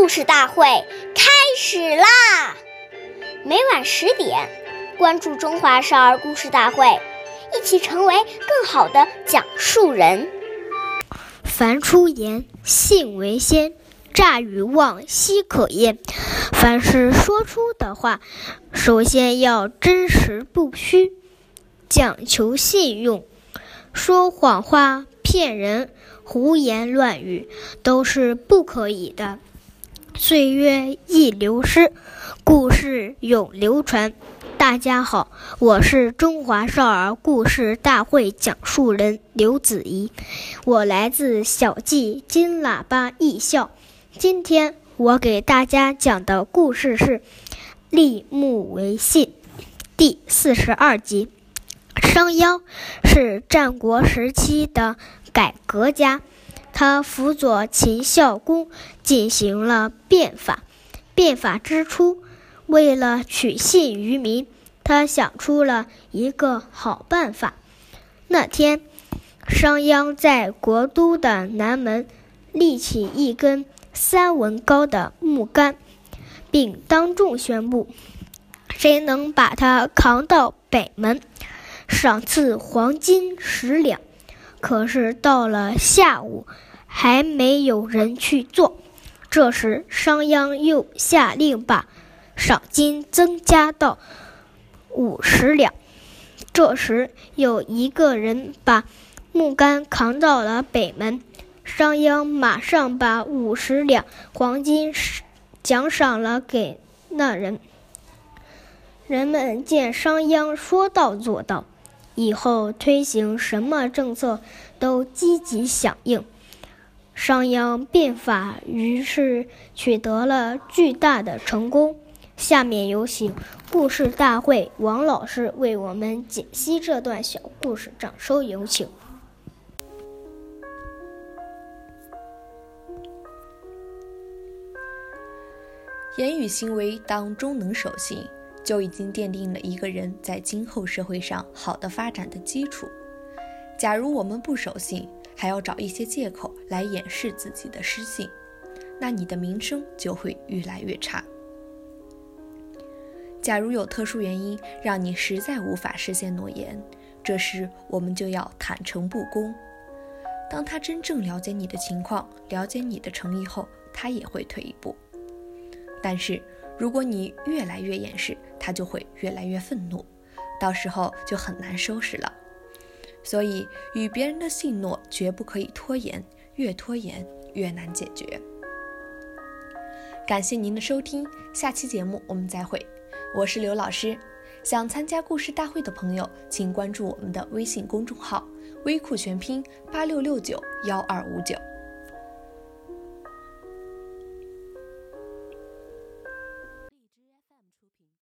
故事大会开始啦！每晚十点，关注《中华少儿故事大会》，一起成为更好的讲述人。凡出言，信为先。诈与妄，奚可焉？凡是说出的话，首先要真实不虚，讲求信用。说谎话、骗人、胡言乱语都是不可以的。岁月易流失，故事永流传。大家好，我是中华少儿故事大会讲述人刘子怡，我来自小季金喇叭艺校。今天我给大家讲的故事是《立木为信》第四十二集。商鞅是战国时期的改革家，他辅佐秦孝公进行了变法。变法之初，为了取信于民，他想出了一个好办法。那天，商鞅在国都的南门立起一根。三文高的木杆，并当众宣布：谁能把它扛到北门，赏赐黄金十两。可是到了下午，还没有人去做。这时，商鞅又下令把赏金增加到五十两。这时，有一个人把木杆扛到了北门。商鞅马上把五十两黄金奖赏了给那人。人们见商鞅说到做到，以后推行什么政策都积极响应。商鞅变法于是取得了巨大的成功。下面有请故事大会王老师为我们解析这段小故事，掌声有请。言语行为当中能守信，就已经奠定了一个人在今后社会上好的发展的基础。假如我们不守信，还要找一些借口来掩饰自己的失信，那你的名声就会越来越差。假如有特殊原因让你实在无法实现诺言，这时我们就要坦诚不公。当他真正了解你的情况，了解你的诚意后，他也会退一步。但是，如果你越来越掩饰，他就会越来越愤怒，到时候就很难收拾了。所以，与别人的信诺绝不可以拖延，越拖延越难解决。感谢您的收听，下期节目我们再会。我是刘老师，想参加故事大会的朋友，请关注我们的微信公众号“微库全拼八六六九幺二五九”。